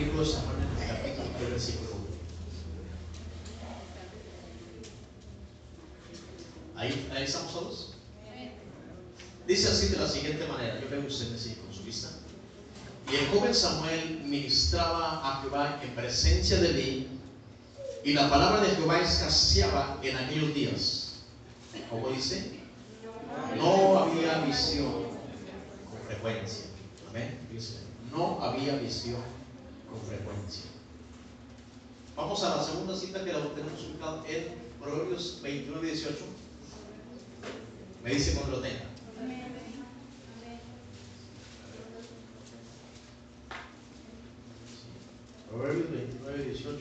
libro de Samuel en el capítulo 3, versículo 1. ¿Ahí, ahí estamos todos? Dice así de la siguiente manera, yo veo usted me con su vista. Y el joven Samuel ministraba a Jehová en presencia de mí, y la palabra de Jehová escaseaba en aquellos días. ¿Cómo dice? No había visión con frecuencia. Amén. Dice, no había visión con frecuencia. Vamos a la segunda cita que la tenemos ubicada en Proverbios 29 y 18. Me dice cuando lo tenga. Proverbios 29 y 18.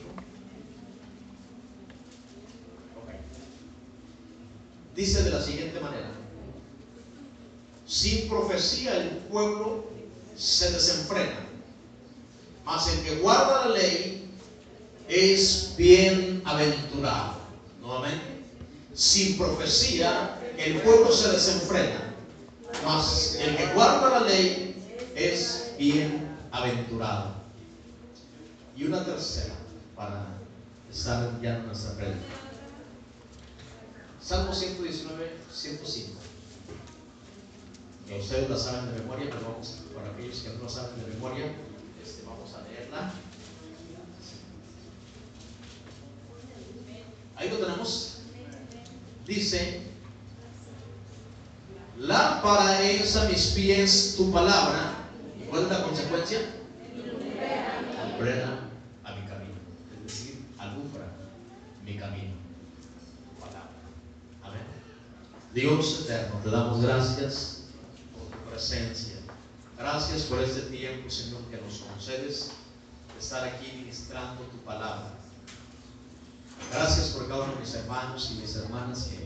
Dice de la siguiente manera. Sin profecía el pueblo se desenfrena, mas el que guarda la ley es bienaventurado. Nuevamente, sin profecía el pueblo se desenfrena, mas el que guarda la ley es bienaventurado. Y una tercera para estar ya en nuestra prédica. Salmo 119, 105. Que ustedes la saben de memoria, pero vamos, para aquellos que no la saben de memoria, este, vamos a leerla. Ahí lo tenemos. Dice, lámpara es a mis pies tu palabra. ¿Y cuál es la consecuencia? Lumbrera a mi camino. Es decir, alumbra mi camino. Palabra. Amén. Dios eterno, te damos gracias por tu presencia. Gracias por este tiempo, Señor, que nos concedes de estar aquí ministrando tu palabra. Gracias por cada uno de mis hermanos y mis hermanas que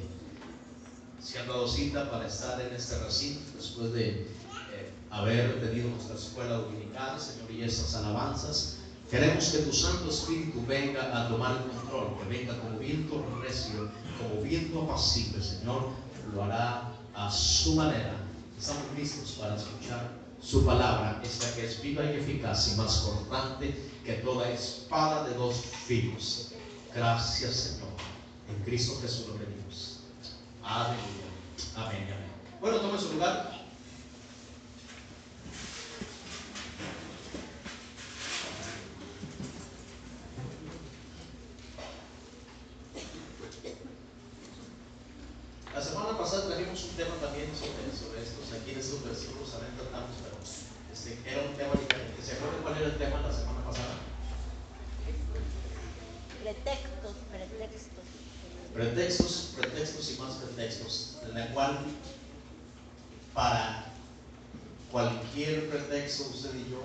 se han dado cita para estar en este recinto después de eh, haber tenido nuestra escuela dominical, Señor, y estas alabanzas. Queremos que tu Santo Espíritu venga a tomar el control, que venga como viento recio, como viento apacible, Señor, lo hará a su manera. Estamos listos para escuchar su palabra, esta que es viva y eficaz y más cortante que toda espada de dos filos. Gracias, Señor. En Cristo Jesús lo pedimos. Aleluya. Amén. Amén. Bueno, tome su lugar. La semana pasada trajimos un tema también sobre, sobre estos, aquí en estos versículos también tratamos, pero este, era un tema diferente. ¿Se acuerdan cuál era el tema la semana pasada? Pretextos, pretextos. Pretextos, pretextos y más pretextos, en la cual para cualquier pretexto usted y yo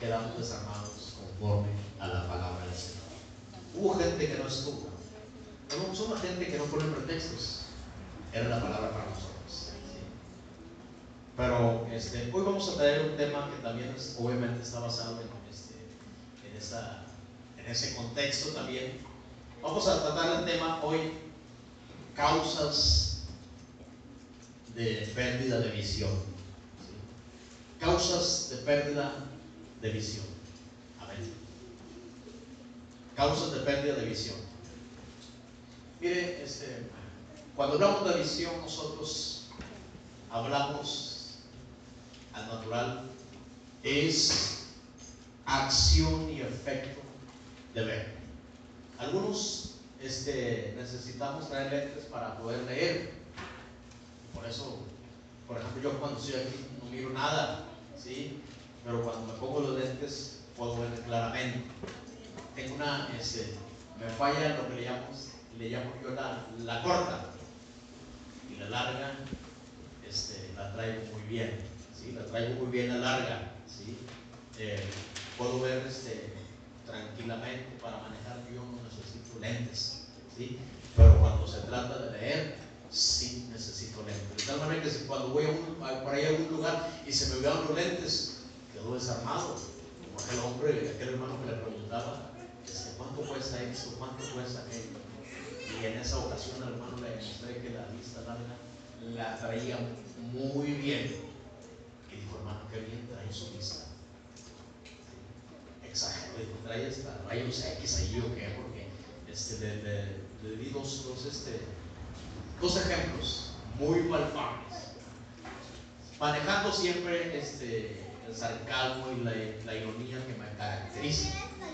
quedamos desarmados conforme a la palabra del Señor. Hubo gente que no estuvo, somos gente que no pone pretextos, era la palabra para nosotros. Pero este, hoy vamos a traer un tema que también es- obviamente está basado en, este, en, esa- en ese contexto también. Vamos a tratar el tema hoy, causas de pérdida de visión. ¿sí? Causas de pérdida de visión. Amén. Causas de pérdida de visión. Mire, este, cuando hablamos de visión, nosotros hablamos al natural, es acción y efecto de ver. Algunos este, necesitamos traer lentes para poder leer. Por eso, por ejemplo, yo cuando estoy aquí no miro nada, ¿sí? Pero cuando me pongo los lentes puedo ver claramente. Tengo una, este, me falla lo que le llamo, le llamo yo la, la corta y la larga, este, la traigo muy bien, ¿sí? La traigo muy bien la larga, ¿sí? Eh, puedo ver este, tranquilamente para manejar yo no necesito lentes, ¿sí? Pero cuando se trata de leer, sí necesito lentes. De tal manera que si cuando voy a un, por ahí a un lugar y se me olvidan los lentes, quedo desarmado. Como aquel hombre, aquel hermano que le preguntaba, ¿cuánto cuesta esto? ¿Cuánto cuesta aquello? Y en esa ocasión hermano le demostré que la vista larga la traía muy bien. Y dijo, hermano, qué bien trae su vista. Exagerado trae hasta rayos X ahí o qué, porque este, le, le, le di dos, dos, este, dos ejemplos muy malfames. Manejando siempre este, el sarcasmo y la, la ironía que me caracteriza,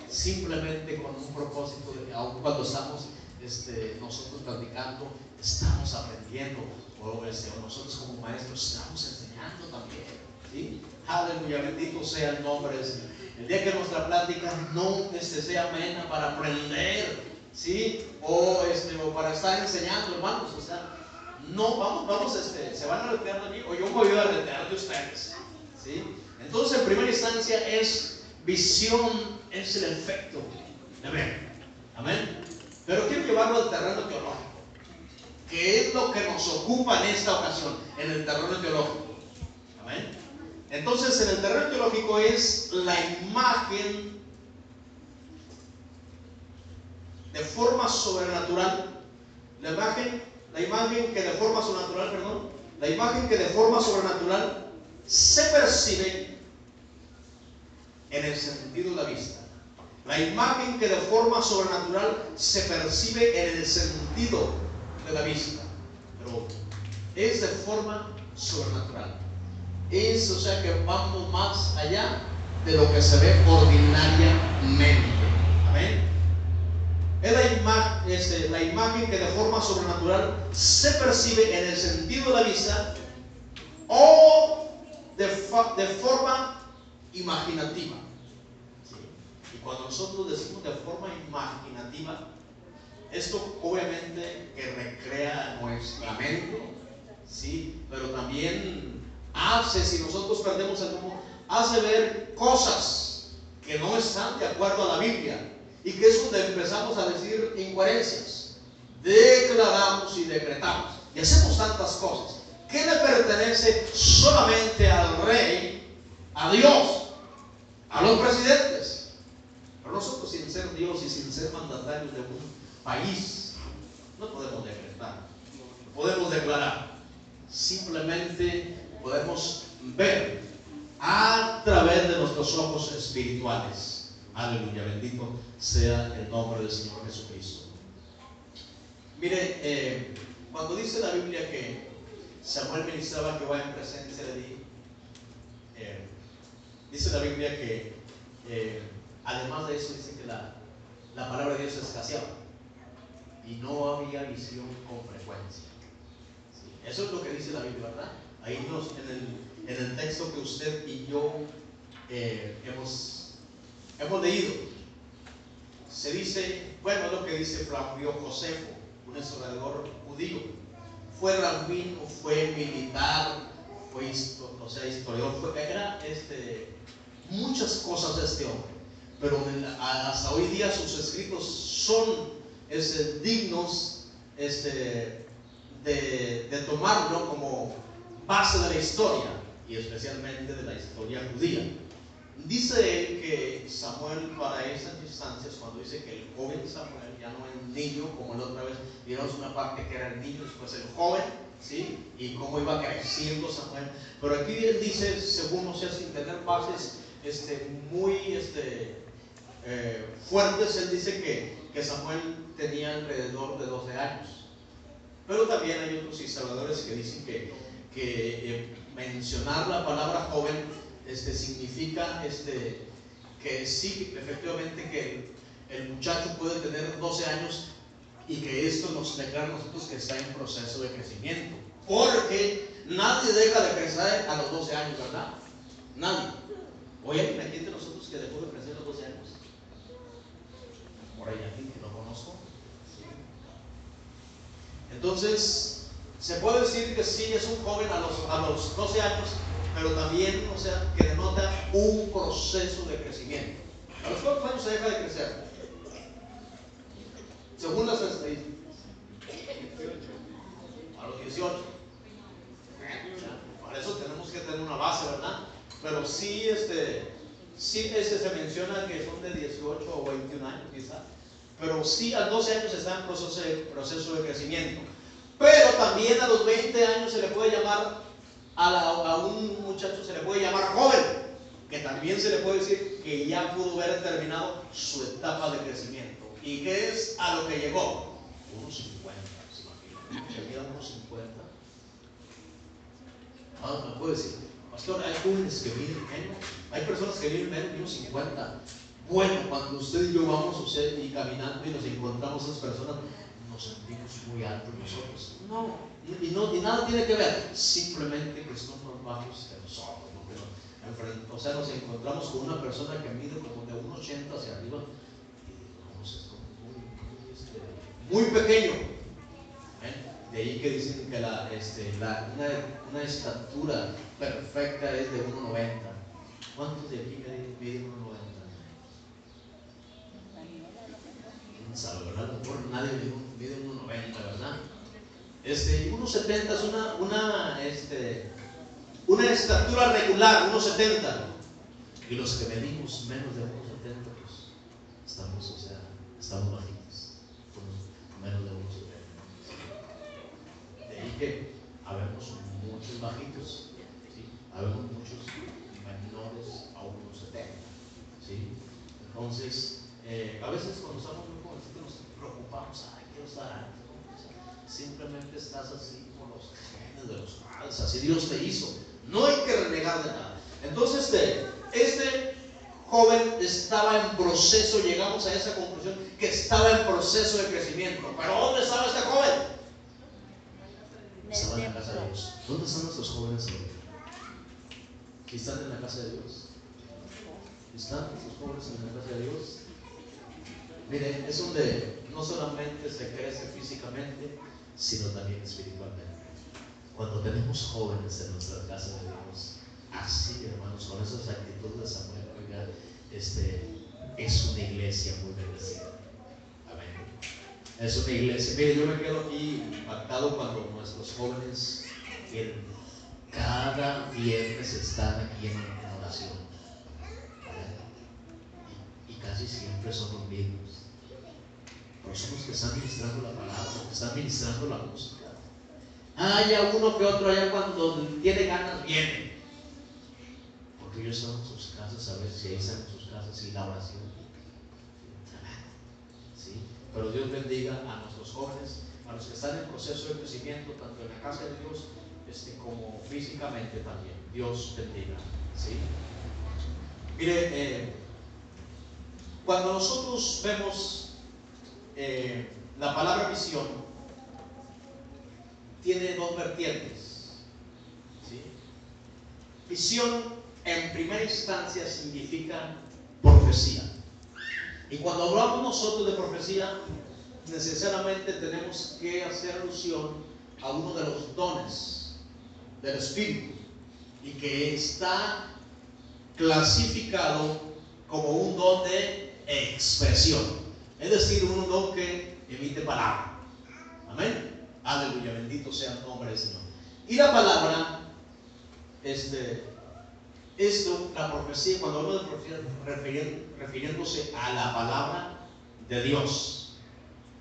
simplemente con un propósito de que aun cuando estamos este, nosotros platicando, estamos aprendiendo, o, este, o nosotros como maestros estamos enseñando también. ¿sí? Aleluya, bendito sea el nombre del Señor. El día que nuestra plática no este, sea amena para aprender, ¿sí? O, este, o para estar enseñando, hermanos, o sea, no, vamos, vamos, este, se van a retear de mí o yo me voy a retear de ustedes, ¿sí? Entonces, en primera instancia es visión, es el efecto ver. Amén. Pero quiero llevarlo al terreno teológico, que es lo que nos ocupa en esta ocasión, en el terreno teológico. Amén. Entonces, en el terreno teológico es la imagen de forma sobrenatural, la imagen, la imagen que de forma sobrenatural, perdón, la imagen que de forma sobrenatural se percibe en el sentido de la vista. La imagen que de forma sobrenatural se percibe en el sentido de la vista. Pero es de forma sobrenatural. Es, o sea, que vamos más allá de lo que se ve ordinariamente. Amén. Es la, imagen, este, la imagen que de forma sobrenatural se percibe en el sentido de la vista o de, de forma imaginativa. Y cuando nosotros decimos de forma imaginativa, esto obviamente que recrea nuestra mente, ¿sí? pero también hace, si nosotros perdemos el rumbo, hace ver cosas que no están de acuerdo a la Biblia y que es donde empezamos a decir incoherencias. Declaramos y decretamos y hacemos tantas cosas. ¿Qué le pertenece solamente al rey, a Dios, a los presidentes? Pero nosotros sin ser Dios y sin ser mandatarios de un país, no podemos decretar, no podemos declarar. Simplemente podemos ver a través de nuestros ojos espirituales. Aleluya, bendito sea el nombre del Señor Jesucristo. Mire, eh, cuando dice la Biblia que Samuel ministraba que va en presencia de ti, eh, dice la Biblia que eh, además de eso dice que la, la palabra de Dios escaseaba y no había visión con frecuencia. Eso es lo que dice la Biblia, ¿verdad? Ahí nos, en, el, en el texto que usted y yo hemos, hemos leído se dice, bueno, lo que dice Flavio Josefo, un historiador judío. Fue rabino, fue militar, fue o sea, historiador, fue, era este, muchas cosas de este hombre. Pero hasta hoy día sus escritos son este, dignos este, de, de tomarlo como base de la historia y especialmente de la historia judía. Dice él que Samuel para esas instancias, cuando dice que el joven Samuel ya no es niño, como la otra vez, digamos una parte que era el niño, después el joven, ¿sí? Y cómo iba creciendo Samuel. Pero aquí él dice, según, o sea, sin tener bases este, muy este, eh, fuertes, él dice que, que Samuel tenía alrededor de 12 años. Pero también hay otros historiadores que dicen que, que eh, mencionar la palabra joven este, significa este, que sí, efectivamente, que el, muchacho puede tener 12 años y que esto nos declara a nosotros que está en proceso de crecimiento. Porque nadie deja de crecer a los 12 años, ¿verdad? Nadie. ¿Oye, alguien aquí entre nosotros que dejó de crecer a los 12 años? Por ahí alguien que no conozco. Entonces, se puede decir que sí es un joven a los, a los 12 años, pero también, o sea, que denota un proceso de crecimiento. ¿A los cuántos años se deja de crecer? Según las estadísticas. A los 18. Para eso tenemos que tener una base, ¿verdad? Pero sí, este, sí este, se menciona que son de 18 o 21 años, quizá. Pero sí, a 12 años está en proceso de, proceso de crecimiento. Pero también a los 20 años se le puede llamar a, un muchacho se le puede llamar joven, que también se le puede decir que ya pudo haber terminado su etapa de crecimiento. ¿Y qué es a lo que llegó? Unos 50, ¿se imagina? ¿Se unos 50? Ah, me puede decir, pastor, hay jóvenes que viven menos, hay personas que viven menos de unos 50. Bueno, cuando usted y yo vamos usted y caminando y nos encontramos esas personas, nos sentimos muy altos nosotros. No, y, no, y nada tiene que ver, simplemente que son más bajos que nosotros. ¿no? o sea, nos encontramos con una persona que mide como de 1,80 hacia arriba y es muy, muy, este, muy pequeño. ¿eh? De ahí que dicen que la, este, la, una, una, estatura perfecta es de 1,90. ¿Cuántos de aquí miden 1,90? sabe, ¿verdad? A lo mejor nadie mide 1,90, ¿verdad? Este, 1,70 es una, una, este, una estatura regular, 1,70. Y los que medimos menos de 1,70, pues estamos, o sea, estamos bajitos, menos de 1,70. De ahí que habemos muchos bajitos, ¿sí? habemos muchos menores a 1,70. ¿sí? Entonces, eh, a veces cuando estamos muy jovencitos nos preocupamos, ay, quiero estar. Simplemente estás así como los genes de los padres, así Dios te hizo. No hay que renegar de nada. Entonces, este, este joven estaba en proceso, llegamos a esa conclusión, que estaba en proceso de crecimiento. Pero ¿dónde estaba este joven? Estaba en la casa de Dios. ¿Dónde están nuestros jóvenes hoy? Si están en la casa de Dios. ¿Están nuestros jóvenes en la casa de Dios? Miren, es donde no solamente se crece físicamente, sino también espiritualmente. Cuando tenemos jóvenes en nuestra casa de Dios, así hermanos, con esas actitudes de Samuel, este, es una iglesia muy bendecida. Amén. Es una iglesia. Mire, yo me quedo aquí impactado cuando nuestros jóvenes cada viernes están aquí en, oración. Y, y casi siempre son los mismos los que están ministrando la palabra, los que están ministrando la música. Hay uno que otro allá cuando tiene ganas viene. Porque ellos están en sus casas a ver si ahí están en sus casas y la oración. ¿Sí? Pero Dios bendiga a nuestros jóvenes, a los que están en proceso de crecimiento, tanto en la casa de Dios este, como físicamente también. Dios bendiga. ¿Sí? Mire, eh, cuando nosotros vemos eh, la palabra visión tiene dos vertientes. Visión en primera instancia significa profecía. Y cuando hablamos nosotros de profecía, necesariamente tenemos que hacer alusión a uno de los dones del Espíritu y que está clasificado como un don de expresión. Es decir, un don que emite palabra. Amén. Aleluya, bendito sea el nombre del Señor. Y la palabra, este, esto, la profecía, cuando de profecía, refiriéndose a la palabra de Dios.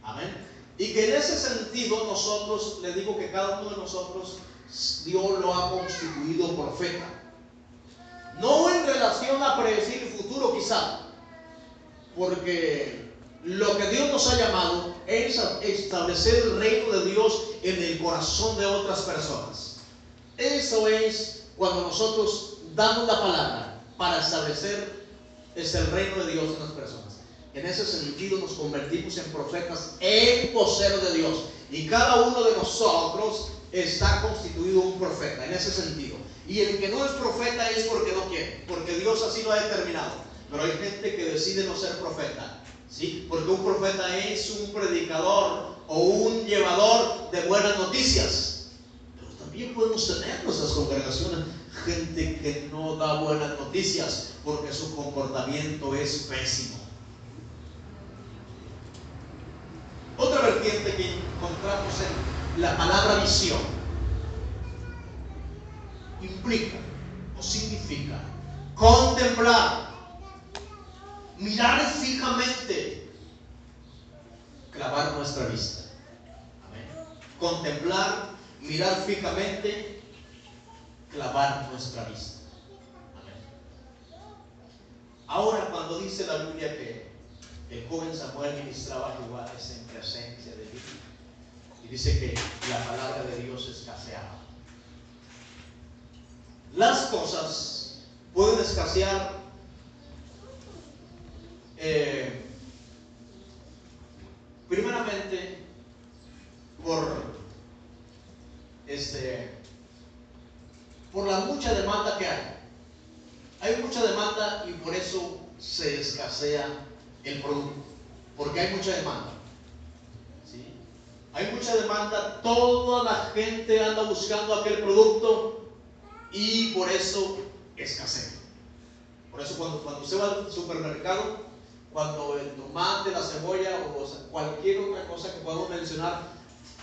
Amén. Y que en ese sentido nosotros, le digo que cada uno de nosotros, Dios lo ha constituido profeta. No en relación a predecir el futuro quizá, porque lo que Dios nos ha llamado es establecer el reino de Dios en el corazón de otras personas. Eso es cuando nosotros damos la palabra para establecer es el reino de Dios en las personas. En ese sentido nos convertimos en profetas en voceros de Dios. Y cada uno de nosotros está constituido un profeta, en ese sentido. Y el que no es profeta es porque no quiere, porque Dios así lo ha determinado. Pero hay gente que decide no ser profeta ¿sí? Porque un profeta es un predicador o un llevador de buenas noticias. Pero también podemos tener en nuestras congregaciones gente que no da buenas noticias porque su comportamiento es pésimo. Otra vertiente que encontramos en la palabra visión implica o significa contemplar mirar fijamente, clavar nuestra vista. Amén. Contemplar, mirar fijamente, clavar nuestra vista. Ahora cuando dice la Biblia que el joven Samuel ministraba a Jehová es en presencia de Dios. Y dice que la palabra de Dios escaseaba. Las cosas pueden escasear eh, primeramente por este por la mucha demanda que hay. Hay mucha demanda y por eso se escasea el producto, porque hay mucha demanda. ¿sí? Hay mucha demanda, toda la gente anda buscando aquel producto y por eso escasea. Por eso cuando, cuando usted va al supermercado, cuando el tomate, la cebolla o cualquier otra cosa que podamos mencionar,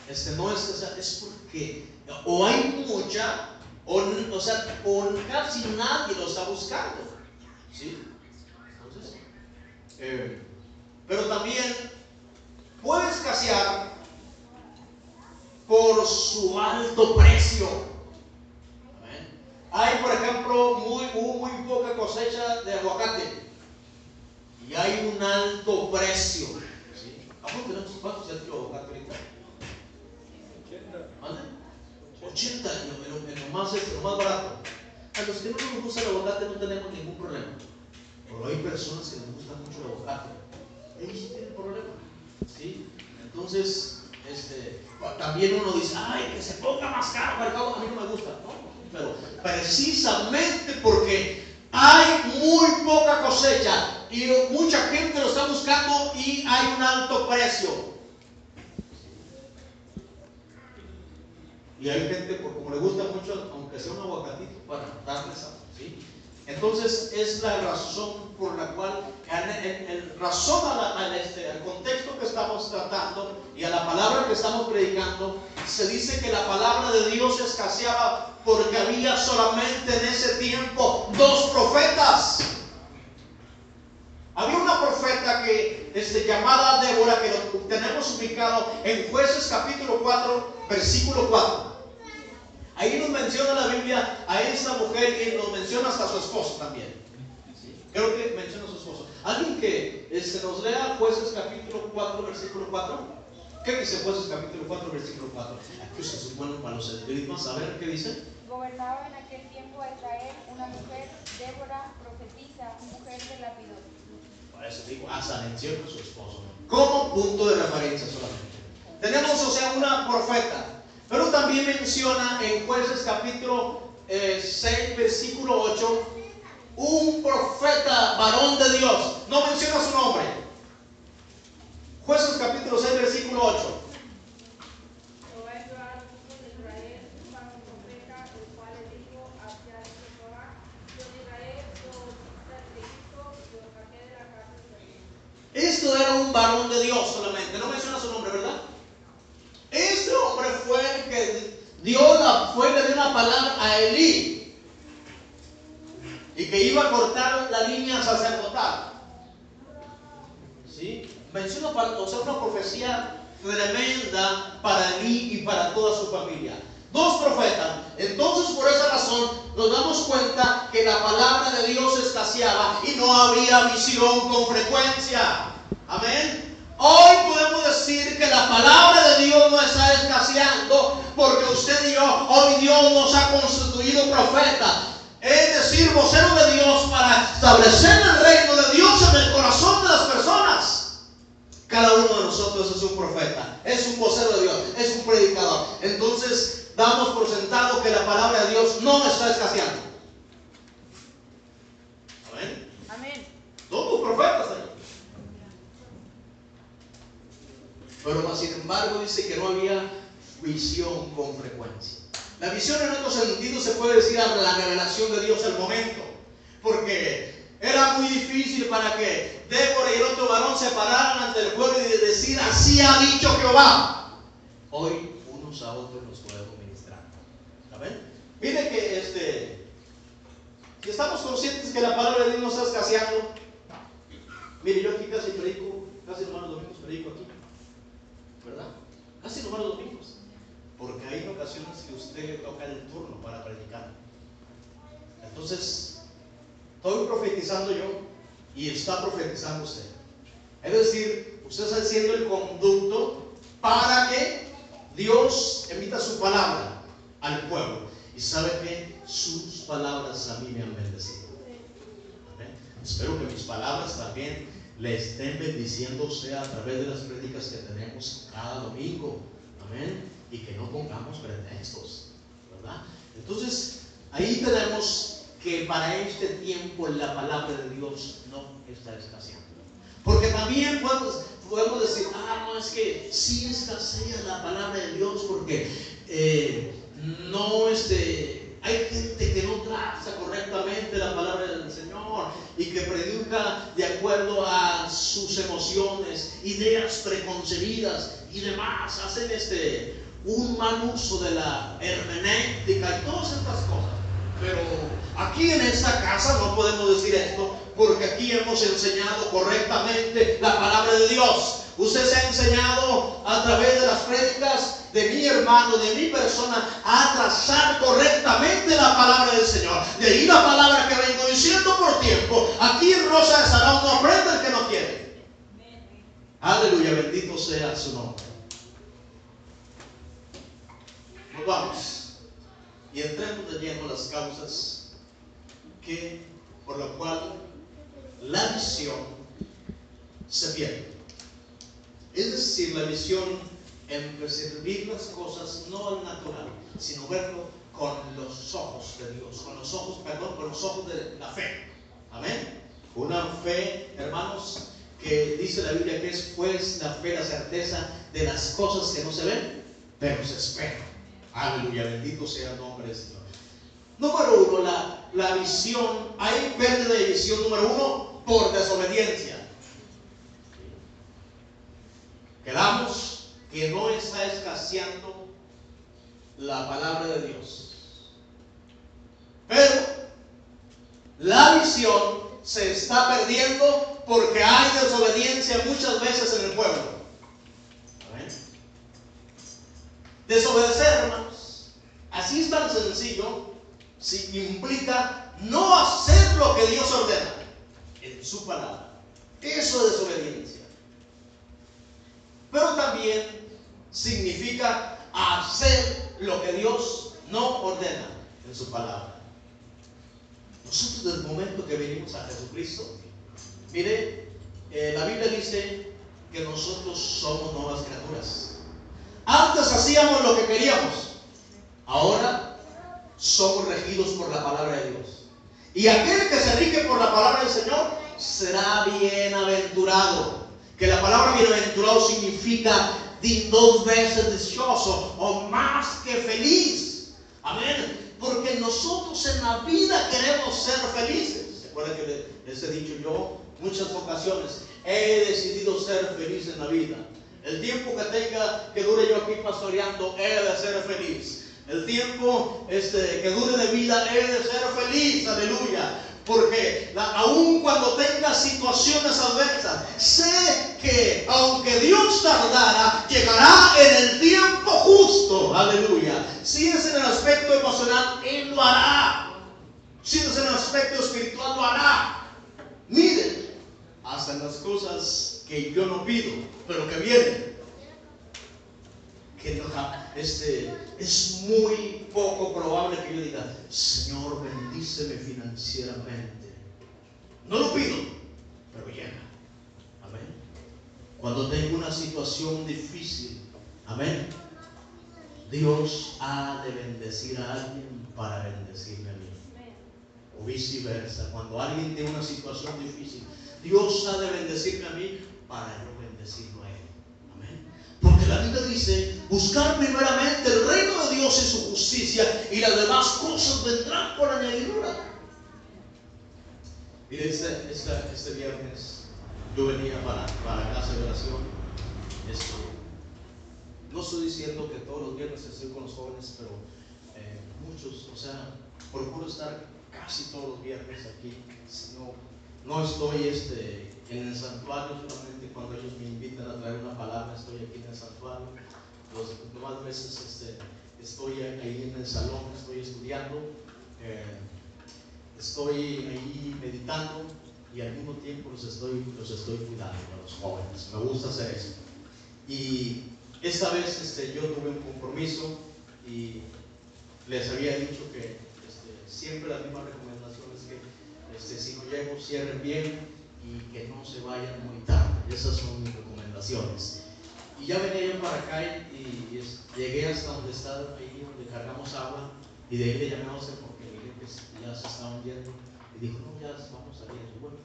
este, no es, es porque o hay mucha, o, o sea, o casi nadie lo está buscando. ¿sí? Eh, pero también puede escasear por su alto precio. Hay, por ejemplo, muy, muy poca cosecha de aguacate y hay un alto precio. ¿sí? tenemos cuántos de aguacate ahorita? 80 en lo, más, lo más barato. A los que no nos gusta el aguacate no tenemos ningún problema. Pero hay personas que les gusta mucho el aguacate. Ellos sí tienen problema. ¿sí? Entonces, este, también uno dice, ay, que se ponga más caro, a mí no me gusta. No, pero precisamente porque hay muy poca cosecha y mucha gente lo está buscando y hay un alto precio. Y hay gente, por como le gusta mucho, aunque sea un aguacatito, para darles algo. ¿sí? Entonces es la razón por la cual, en, razón este, al contexto que estamos tratando y a la palabra que estamos predicando, se dice que la palabra de Dios escaseaba porque había solamente en ese tiempo dos profetas. Había una profeta que, este, llamada Débora, que lo tenemos ubicado en Jueces capítulo 4, versículo 4. Ahí nos menciona la Biblia a esta mujer y nos menciona hasta su esposo también. Creo que menciona a su esposo. Alguien que este, nos lea Jueces capítulo 4, versículo 4. ¿Qué dice Jueces capítulo 4, versículo 4? Aquí se supone para los espíritus. A ver qué dice. Gobernaba en aquel tiempo a Israel una mujer, Débora, profetisa, mujer de Lapidot. Por eso digo, hasta menciona a su esposo. Como punto de referencia solamente. Tenemos, o sea, una profeta pero también menciona en jueces capítulo 6, eh, versículo 8, un profeta varón de Dios. No menciona su nombre. Jueces capítulo 6, versículo 8. Era un varón de Dios solamente, no menciona su nombre, ¿verdad? Este hombre fue el que dio la, fue le dio una palabra a Elí y que iba a cortar la línea sacerdotal. ¿Sí? Menciona o sea, una profecía tremenda para Elí y para toda su familia. Dos profetas. Entonces, por esa razón, nos damos cuenta que la palabra de Dios escaseaba y no había visión con frecuencia. Amén. Hoy podemos decir que la palabra de Dios no está escaseando porque usted y yo, hoy Dios nos ha constituido profeta. Es decir, vocero de Dios para establecer el reino de Dios en el corazón de las personas. Cada uno de nosotros es un profeta, es un vocero de Dios, es un predicador. Entonces, damos por sentado que la palabra de Dios no está escaseando. Amén. Amén. Somos profetas, Señor. Pero sin embargo dice que no había visión con frecuencia. La visión en otro sentido se puede decir a la revelación de Dios al momento. Porque era muy difícil para que Débora y el otro varón se pararan ante el pueblo y decir, así ha dicho Jehová. Hoy unos a otros nos podemos ministrar. ¿Saben? Mire que este, si estamos conscientes que la palabra de Dios nos está escaseando, mire, yo aquí casi predico, casi los domingos predico aquí. ¿Verdad? Casi van los domingos. Porque hay ocasiones que usted le toca el turno para predicar. Entonces, estoy profetizando yo y está profetizando usted. Es decir, usted está siendo el conducto para que Dios emita su palabra al pueblo. Y sabe que sus palabras a mí me han bendecido. Espero que mis palabras también le estén bendiciendo a través de las prédicas que tenemos cada domingo. Amén. Y que no pongamos pretextos. ¿Verdad? Entonces, ahí tenemos que para este tiempo la palabra de Dios no está escaseando. Porque también podemos, decir, ah, no, es que sí escasea la palabra de Dios porque eh, no, este, hay gente que no trata correctamente la palabra del Señor y que predica de acuerdo a ideas preconcebidas y demás, hacen este, un mal uso de la hermenéutica y todas estas cosas. Pero aquí en esta casa no podemos decir esto porque aquí hemos enseñado correctamente la palabra de Dios. Usted se ha enseñado a través de las prédicas de mi hermano, de mi persona, a trazar correctamente la palabra del Señor. De ahí la palabra que vengo diciendo por tiempo. Aquí Rosa de Sarao no aprende el que no quiere. Aleluya, bendito sea su nombre. Nos vamos y entremos de lleno las causas que por lo cual la visión se pierde. Es decir, la visión en percibir las cosas no al natural, sino verlo con los ojos de Dios, con los ojos, perdón, con los ojos de la fe. Amén. Una fe, hermanos, que dice la Biblia que es pues la fe, la certeza de las cosas que no se ven, pero se esperan. Aleluya, bendito sea el nombre del Señor. Número uno, la, la visión, hay pérdida de visión número uno por desobediencia. Quedamos que no está escaseando la palabra de Dios. Pero la visión se está perdiendo porque hay desobediencia muchas veces en el pueblo. Desobedecer, hermanos, así es tan sencillo, si implica no hacer lo que Dios ordena en su palabra. Eso es desobediencia. Pero también significa hacer lo que Dios no ordena en su palabra. Nosotros desde el momento que venimos a Jesucristo, mire, eh, la Biblia dice que nosotros somos nuevas criaturas. Antes hacíamos lo que queríamos. Ahora somos regidos por la palabra de Dios. Y aquel que se rige por la palabra del Señor será bienaventurado. Que la palabra bienaventurado significa dos veces dichoso o más que feliz. Amén. Porque nosotros en la vida queremos ser felices. ¿Se acuerdan que les he dicho yo muchas ocasiones? He decidido ser feliz en la vida. El tiempo que tenga, que dure yo aquí pastoreando, he de ser feliz. El tiempo este, que dure de vida, he de ser feliz, aleluya. Porque aun cuando tenga situaciones adversas, sé que aunque Dios tardara, llegará en el tiempo justo. Aleluya. Si es en el aspecto emocional, Él lo hará. Si es en el aspecto espiritual, lo hará. Miren, hasta en las cosas que yo no pido, pero que viene. Que este, es muy poco probable que yo diga, Señor, bendíceme financieramente. No lo pido, pero llega. Amén. Cuando tengo una situación difícil, amén. Dios ha de bendecir a alguien para bendecirme a mí. O viceversa. Cuando alguien tiene una situación difícil, Dios ha de bendecirme a mí para yo bendecirlo. Porque la Biblia dice, buscar primeramente el reino de Dios y su justicia y las demás cosas vendrán por añadidura. Mire, este, este, este, viernes yo venía para, para casa de oración. Esto, no estoy diciendo que todos los viernes estoy con los jóvenes, pero eh, muchos, o sea, procuro estar casi todos los viernes aquí. No, no estoy este, en el santuario solamente cuando ellos me invitan a traer una palabra, estoy aquí en el santuario. Los demás veces este, estoy ahí en el salón, estoy estudiando, eh, estoy ahí meditando y al mismo tiempo los estoy, los estoy cuidando a los jóvenes. Me gusta hacer eso. Y esta vez este, yo tuve un compromiso y les había dicho que este, siempre recomendaciones que si no llego cierren bien y que no se vayan muy tarde. Esas son mis recomendaciones. Y ya venía yo para acá y, y llegué hasta donde está ahí donde cargamos agua y de ahí le llamé a José porque miré que ya se estaban yendo y dijo, no, ya vamos saliendo. Bueno,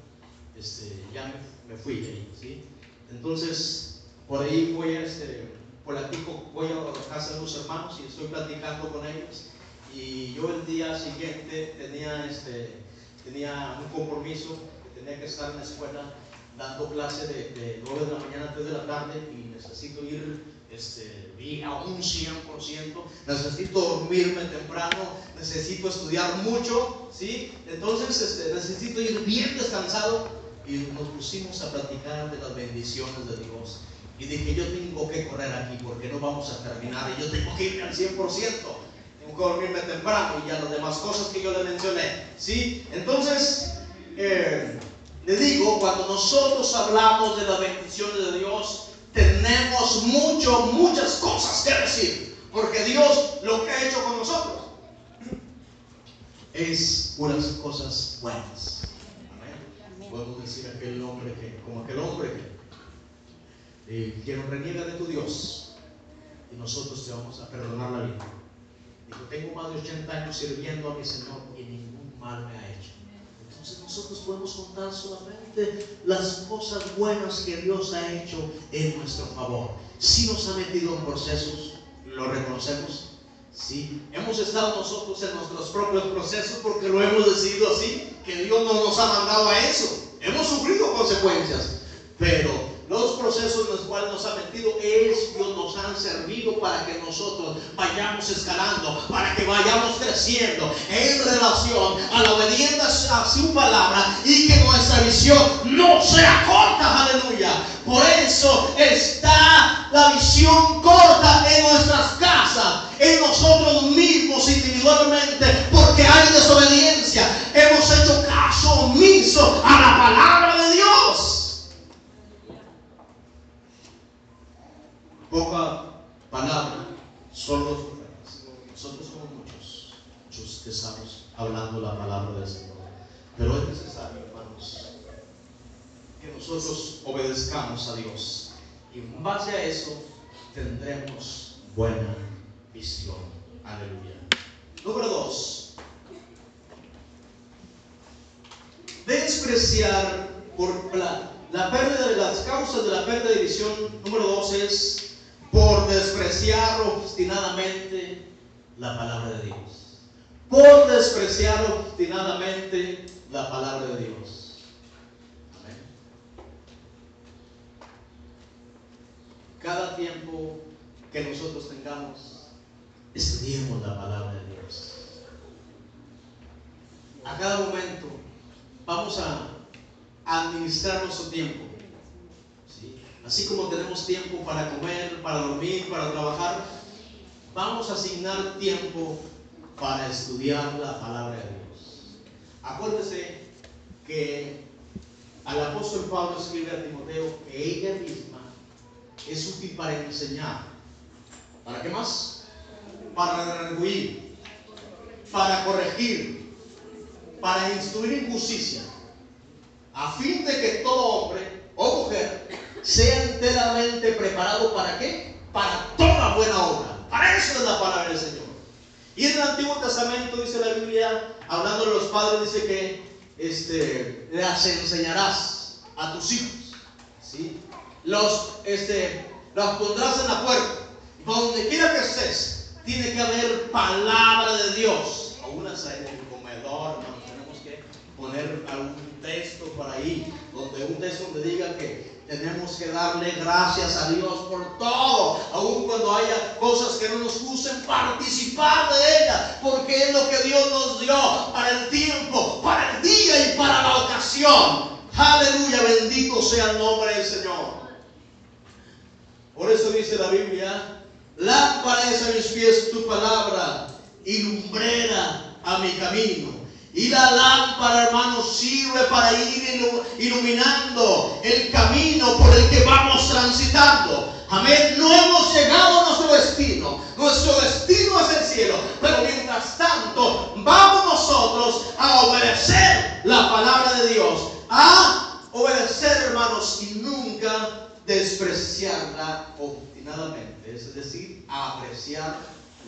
este, ya me, fui de ahí. Entonces, por ahí voy a, este, platico, voy a casa de los hermanos y estoy platicando con ellos. Y yo el día siguiente tenía, este, tenía un compromiso que tenía que estar en la escuela dando clase de, de 9 de la mañana a 3 de la tarde y necesito ir este, a un 100%, necesito dormirme temprano, necesito estudiar mucho, ¿sí? Entonces este, necesito ir bien descansado y nos pusimos a platicar de las bendiciones de Dios. Y dije, yo tengo que correr aquí porque no vamos a terminar y yo tengo que ir al 100%. Dormirme temprano y ya las demás cosas que yo le mencioné, ¿sí? Entonces, eh, le digo, cuando nosotros hablamos de las bendiciones de Dios, tenemos mucho, muchas cosas que decir. Porque Dios lo que ha hecho con nosotros es puras cosas buenas. Amén. Podemos decir aquel hombre que, como aquel hombre que, eh, reniega de tu Dios y nosotros te vamos a perdonar la vida. Dijo, tengo más de 80 años sirviendo a mi Señor y ningún mal me ha hecho. Entonces nosotros podemos contar solamente las cosas buenas que Dios ha hecho en nuestro favor. Si nos ha metido en procesos, lo reconocemos. Sí, hemos estado nosotros en nuestros propios procesos porque lo hemos decidido así, que Dios no nos ha mandado a eso. Hemos sufrido consecuencias, pero los procesos en los cuales nos ha metido es Dios nos han servido para que nosotros vayamos escalando, para que vayamos creciendo en relación a la obediencia a su palabra y que nuestra visión no sea corta, aleluya. Por eso está la visión corta en nuestras casas, en nosotros mismos individualmente, porque hay desobediencia. Hemos hecho caso omiso a la palabra de Dios. poca palabra son los profetas. Nosotros somos muchos, muchos que estamos hablando la palabra del Señor. Pero es necesario, hermanos, que nosotros obedezcamos a Dios. Y en base a eso tendremos buena visión. Aleluya. Número dos. Despreciar por la, la pérdida de las causas de la pérdida de visión. Número dos es por despreciar obstinadamente la palabra de Dios. Por despreciar obstinadamente la palabra de Dios. Amén. Cada tiempo que nosotros tengamos, estudiemos la palabra de Dios. A cada momento vamos a administrar nuestro tiempo. ¿sí? Así como tenemos tiempo para comer, para dormir, para trabajar, vamos a asignar tiempo para estudiar la palabra de Dios. Acuérdese que al apóstol Pablo escribe a Timoteo que ella misma es útil para enseñar. ¿Para qué más? Para redarguir, para corregir, para instruir en justicia, a fin de que todo hombre o mujer sea enteramente preparado para qué? Para toda buena obra. Para eso es la palabra del Señor. Y en el Antiguo Testamento dice la Biblia, hablando de los padres, dice que este, las enseñarás a tus hijos. ¿sí? Los, este, los pondrás en la puerta. Donde quiera que estés, tiene que haber palabra de Dios. Aún en el comedor, hermano, tenemos que poner algún texto por ahí, donde un texto donde diga que tenemos que darle gracias a Dios por todo, aun cuando haya cosas que no nos gusten, participar de ellas, porque es lo que Dios nos dio para el tiempo, para el día y para la ocasión. Aleluya, bendito sea el nombre del Señor. Por eso dice la Biblia, lámpara es a mis pies tu palabra y lumbrera a mi camino. Y la lámpara, hermano, sirve para ir iluminando el camino por el que vamos transitando. Amén. No hemos llegado a nuestro destino. Nuestro destino es el cielo. Pero mientras tanto, vamos nosotros a obedecer la palabra de Dios. A obedecer, hermanos, y nunca despreciarla Es decir, apreciar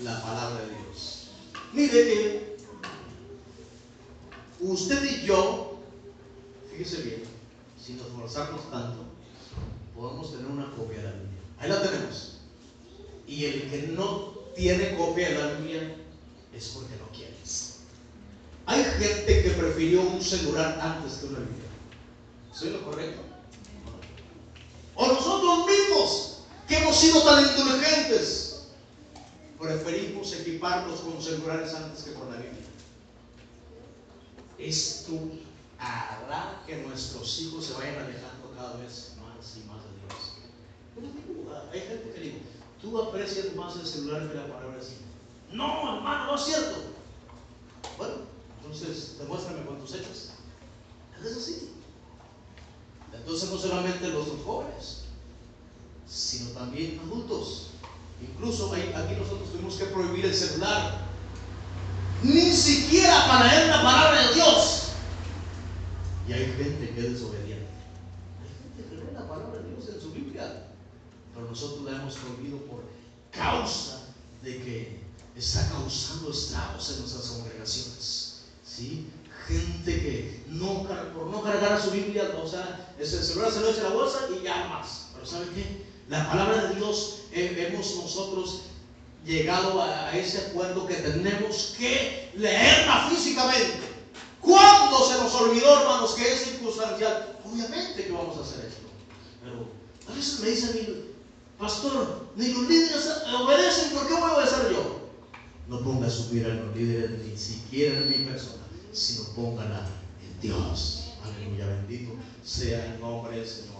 la palabra de Dios. Mire que usted y yo, fíjese bien, sin esforzarnos tanto, podemos tener una copia de la Biblia. Ahí la tenemos. Y el que no tiene copia de la Biblia es porque no quieres. Hay gente que prefirió un celular antes que una Biblia. ¿Soy lo correcto? O nosotros mismos, que hemos sido tan indulgentes, preferimos equiparnos con celulares antes que con la Biblia. Esto hará que nuestros hijos se vayan alejando cada vez más y más de Dios. Hay gente que digo, tú aprecias más el celular que la palabra Dios. No, hermano, no es cierto. Bueno, entonces demuéstrame con tus hechos. Es así. Entonces no solamente los jóvenes, sino también adultos. Incluso aquí nosotros tuvimos que prohibir el celular. Ni siquiera para leer la palabra de Dios. Y hay gente que es desobediente. Hay gente que lee la palabra de Dios en su Biblia. Pero nosotros la hemos prohibido por causa de que está causando estragos en nuestras congregaciones. ¿Sí? Gente que no, por no cargar a su Biblia, o sea, el celular se lo echa la bolsa y ya más. Pero ¿sabe qué? La palabra de Dios, eh, hemos nosotros llegado a, ese acuerdo que tenemos que leerla físicamente. ¿Cuándo se nos olvidó, hermanos, que es circunstancial? Obviamente que vamos a hacer esto. Pero a veces me dicen, pastor, ni los líderes obedecen, ¿por qué voy a obedecer yo? No ponga su mira en los líderes, ni siquiera en mi persona, sino póngala en Dios. Aleluya, bendito sea el nombre del Señor.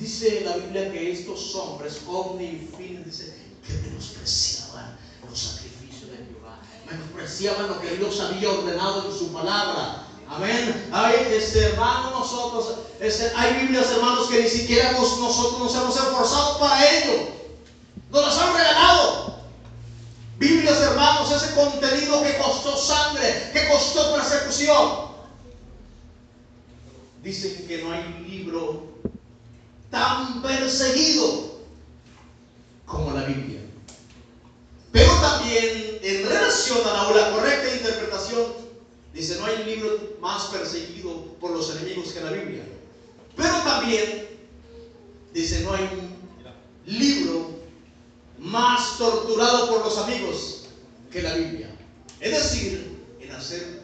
Dice la Biblia que estos hombres, omni y fin, dice que menospreciaban los sacrificios de Jehová, menospreciaban lo que Dios había ordenado en su palabra. Amén. Hay, este, hermano, nosotros, este, hay Biblias, hermanos, que ni siquiera nosotros nos hemos esforzado para ello. Nos las han regalado. Biblias, hermanos, ese contenido que costó sangre, que costó persecución. Dicen que no hay libro tan perseguido como la Biblia. Pero también en relación a la correcta interpretación, dice, no hay libro más perseguido por los enemigos que la Biblia. Pero también, dice, no hay libro más torturado por los amigos que la Biblia. Es decir, en hacer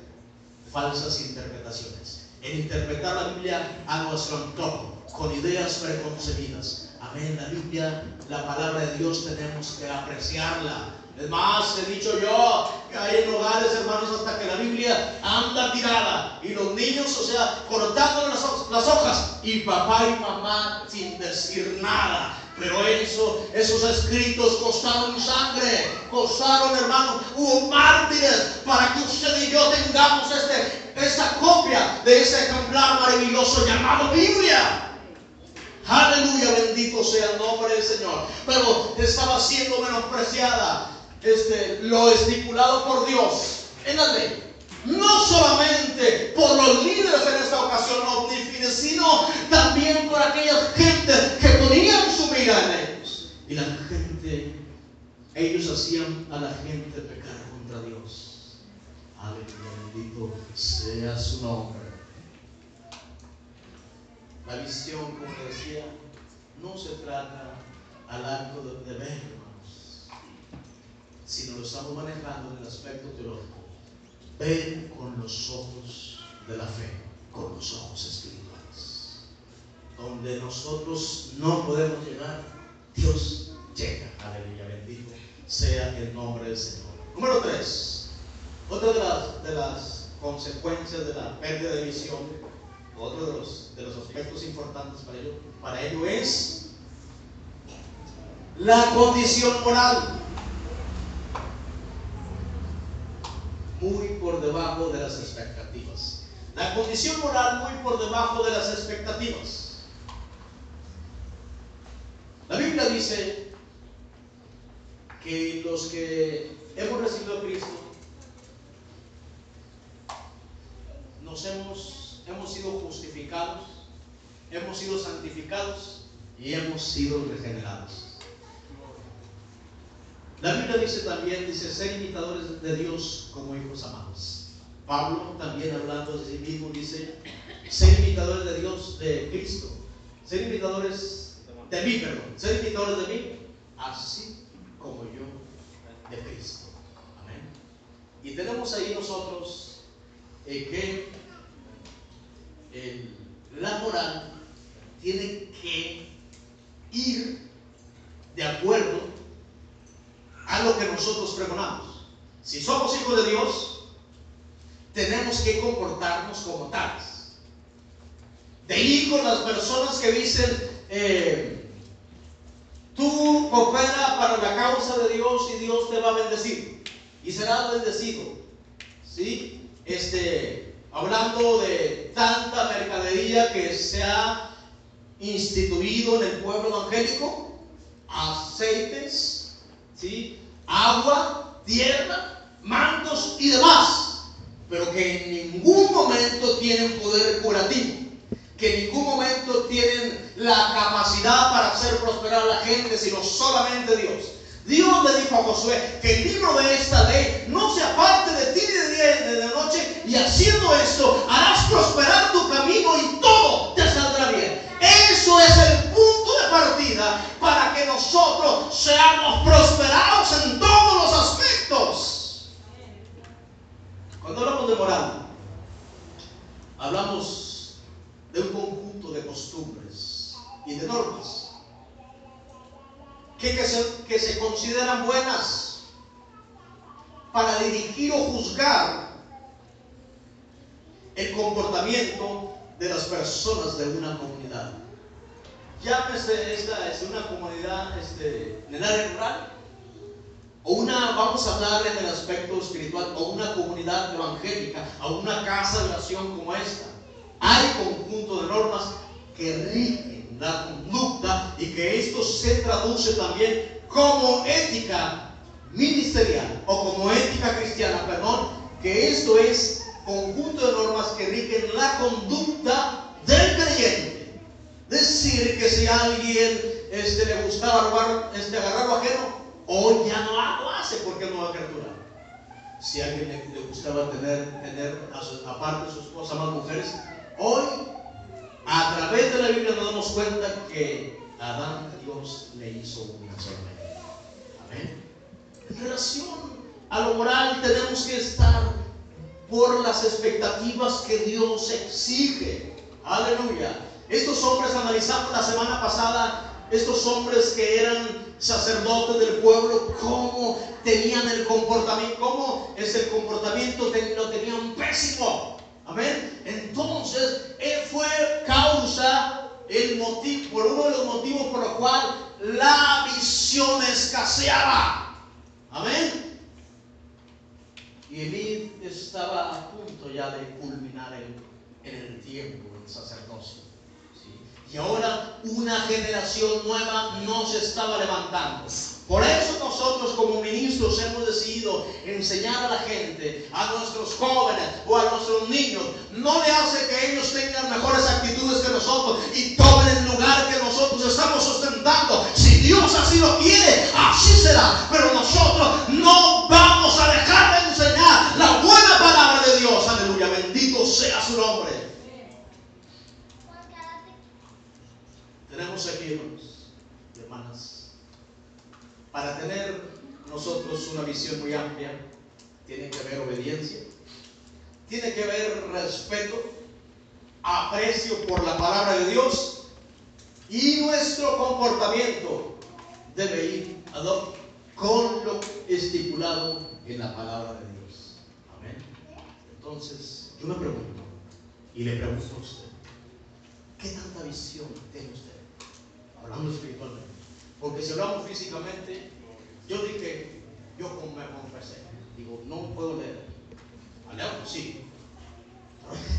falsas interpretaciones, en interpretar la Biblia a nuestro antojo con ideas preconcebidas. Amén. La Biblia, la palabra de Dios, tenemos que apreciarla. Es más, he dicho yo que hay en hogares, hermanos, hasta que la Biblia anda tirada y los niños, o sea, cortando las, las hojas y papá y mamá sin decir nada. Pero eso, esos escritos costaron sangre, costaron, hermanos, hubo mártires para que usted y yo tengamos este, esta copia de ese ejemplar maravilloso llamado Biblia. Aleluya, bendito sea el nombre del Señor. Pero estaba siendo menospreciada este, lo estipulado por Dios en la ley. No solamente por los líderes en esta ocasión sino también por aquellas gentes que ponían su mira en ellos. Y la gente, ellos hacían a la gente pecar contra Dios. Aleluya, bendito sea su nombre. La visión, como decía, no se trata al acto de, ver, hermanos, sino lo estamos manejando en el aspecto teológico. Ver con los ojos de la fe, con los ojos espirituales. Donde nosotros no podemos llegar, Dios llega. Aleluya, bendito sea el nombre del Señor. Número tres. Otra de las, de las consecuencias de la pérdida de visión otro de los, de los aspectos importantes para ello, para ello es la condición moral. Muy por debajo de las expectativas. La condición moral muy por debajo de las expectativas. La Biblia dice que los que hemos recibido a Cristo nos hemos, hemos sido justificados, hemos sido santificados y hemos sido regenerados. La Biblia dice también, dice, ser imitadores de Dios como hijos amados. Pablo también hablando de sí mismo dice, ser imitadores de Dios, de Cristo. Ser imitadores de mí, perdón. Ser imitadores de mí, así como yo de Cristo. Amén. Y tenemos ahí nosotros eh, que la moral tiene que ir de acuerdo lo que nosotros pregonamos. Si somos hijos de Dios, tenemos que comportarnos como tales. De ahí con las personas que dicen, eh, tú coopera para la causa de Dios y Dios te va a bendecir. Y serás bendecido. ¿Sí? Este, hablando de tanta mercadería que se ha instituido en el pueblo evangélico, aceites, ¿sí? Agua, tierra, mantos y demás, pero que en ningún momento tienen poder curativo, que en ningún momento tienen la capacidad para hacer prosperar a la gente, sino solamente Dios. Dios le dijo a Josué que el libro de esta ley no se aparte de ti de día y de noche, y haciendo esto harás prosperar tu camino y todo te saldrá bien. Eso es el punto de partida para que nosotros seamos prosperados en todos los aspectos. Cuando hablamos de moral, hablamos de un conjunto de costumbres y de normas que, se, que se consideran buenas para dirigir o juzgar el comportamiento de las personas de una comunidad. Llámese esta es una comunidad este, en el área rural, o una, vamos a hablar en el aspecto espiritual, o una comunidad evangélica, o una casa de oración como esta. Hay conjunto de normas que rigen la conducta y que esto se traduce también como ética ministerial o como ética cristiana, perdón, que esto es conjunto de normas que rigen la conducta del creyente. Decir que si a alguien este, le gustaba robar, este, agarrar lo ajeno, hoy ya no lo hace porque no va a criatura. Si a alguien le, gustaba tener, tener aparte de su esposa más mujeres, hoy a través de la Biblia nos damos cuenta que Adán Dios le hizo una sola Amén. En relación a lo moral tenemos que estar por las expectativas que Dios exige. Aleluya. Estos hombres analizamos la semana pasada, estos hombres que eran sacerdotes del pueblo, cómo tenían el comportamiento, cómo es el comportamiento, lo tenían pésimo. Amén. Entonces, él fue causa, el motivo, por uno de los motivos por los cual la visión escaseaba. Amén. Y Elí estaba a punto ya de culminar en el tiempo del sacerdocio. Y ahora una generación nueva no se estaba levantando. Por eso nosotros como ministros hemos decidido enseñar a la gente, a nuestros jóvenes o a nuestros niños, no le hace que ellos tengan mejores actitudes que nosotros y tomen el lugar que nosotros estamos sustentando. Si Dios así lo quiere, así será. Pero nosotros no vamos a dejar de enseñar la buena palabra de Dios. Aleluya, bendito sea su nombre. Tenemos aquí, hermanos y hermanas para tener nosotros una visión muy amplia, tiene que haber obediencia, tiene que haber respeto, aprecio por la palabra de Dios y nuestro comportamiento debe ir con lo estipulado en la palabra de Dios. Amén. Entonces, yo me pregunto y le pregunto a usted, ¿qué tanta visión tiene usted? Hablando espiritualmente. Porque si hablamos físicamente, yo dije, yo me confesé, digo, no puedo leer. Al diablo, sí.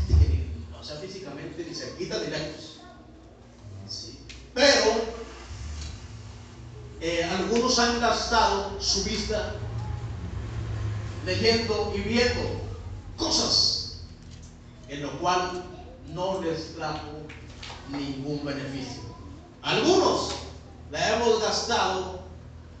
Ni- o sea, físicamente ni se quita de lejos. Sí. Pero eh, algunos han gastado su vista leyendo y viendo cosas en lo cual no les trajo ningún beneficio. Algunos la hemos gastado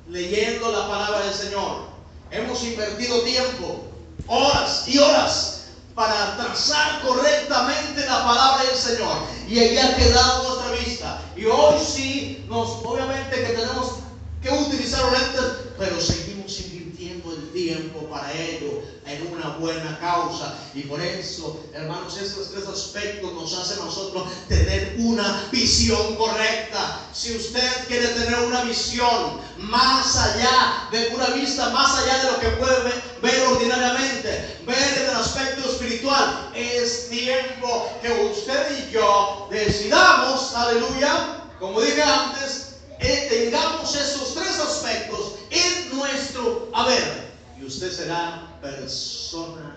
leyendo la palabra del Señor. Hemos invertido tiempo, horas y horas para trazar correctamente la palabra del Señor. Y ahí ha quedado nuestra vista. Y hoy sí, nos, obviamente que tenemos que utilizar los lentes, pero seguimos invirtiendo el tiempo para ello en una buena causa. Y por eso, hermanos, estos tres aspectos nos hacen a nosotros tener una visión correcta. Si usted quiere tener una visión más allá de una vista, más allá de lo que puede ver, ordinariamente, ver en el aspecto espiritual, es tiempo que usted y yo decidamos, aleluya, como dije antes, eh, tengamos esos tres aspectos en nuestro haber. Y usted será persona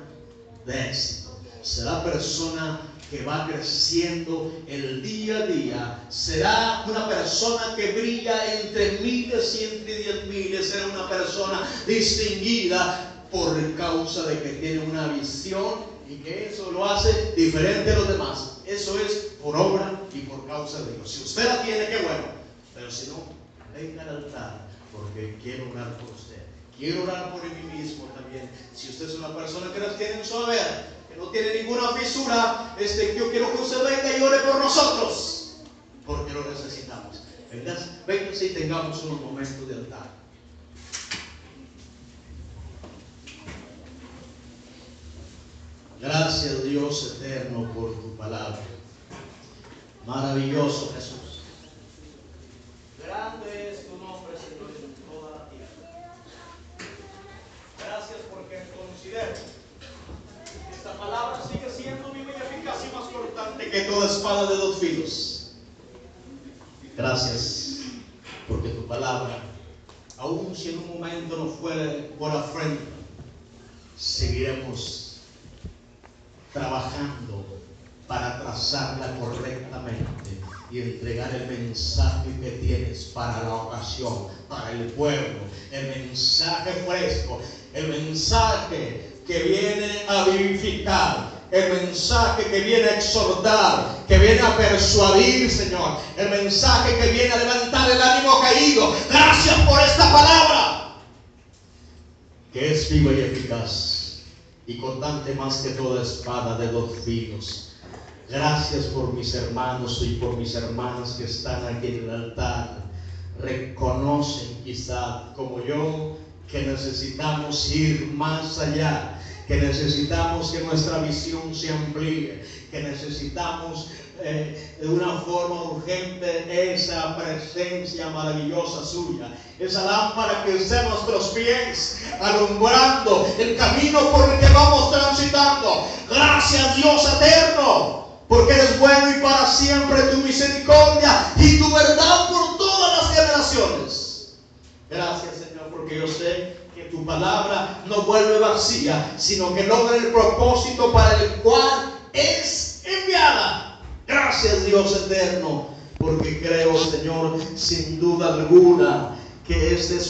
de éxito. Será persona que va creciendo el día a día. Será una persona que brilla entre miles y entre diez miles. Será una persona distinguida por causa de que tiene una visión y que eso lo hace diferente a los demás. Eso es por obra y por causa de Dios. Si usted la tiene, qué bueno. Pero si no, venga al altar porque quiero orar por usted. Quiero orar por mí mismo también. Si usted es una persona que no tiene en su haber, que no tiene ninguna fisura, este, yo quiero que usted venga y ore por nosotros. Porque lo necesitamos. Venga, venga si tengamos unos momentos de altar. Gracias Dios eterno por tu palabra. Maravilloso Jesús. Grande es tu nombre, Señor, en toda la tierra. Gracias porque considero que esta palabra sigue siendo viva y eficaz más cortante que toda espada de dos filos. Gracias porque tu palabra, aun si en un momento no fuera por afrenta, seguiremos trabajando para trazarla correctamente y entregar el mensaje que tienes para la ocasión, para el pueblo, el mensaje fresco, el mensaje que viene a vivificar, el mensaje que viene a exhortar, que viene a persuadir, Señor, el mensaje que viene a levantar el ánimo caído. Gracias por esta palabra, que es viva y eficaz y cortante más que toda espada de dos filos. Gracias por mis hermanos y por mis hermanas que están aquí en el altar. Reconocen quizá como yo que necesitamos ir más allá, que necesitamos que nuestra visión se amplíe, que necesitamos eh, de una forma urgente esa presencia maravillosa suya, esa lámpara que esté a nuestros pies, alumbrando el camino por el que vamos transitando. Gracias Dios eterno, porque eres bueno y para siempre tu misericordia y tu verdad por todas las generaciones. Gracias Señor, porque yo sé que tu palabra no vuelve vacía, sino que logra el propósito para el cual es enviada. Gracias Dios eterno, porque creo, Señor, sin duda alguna, que este es un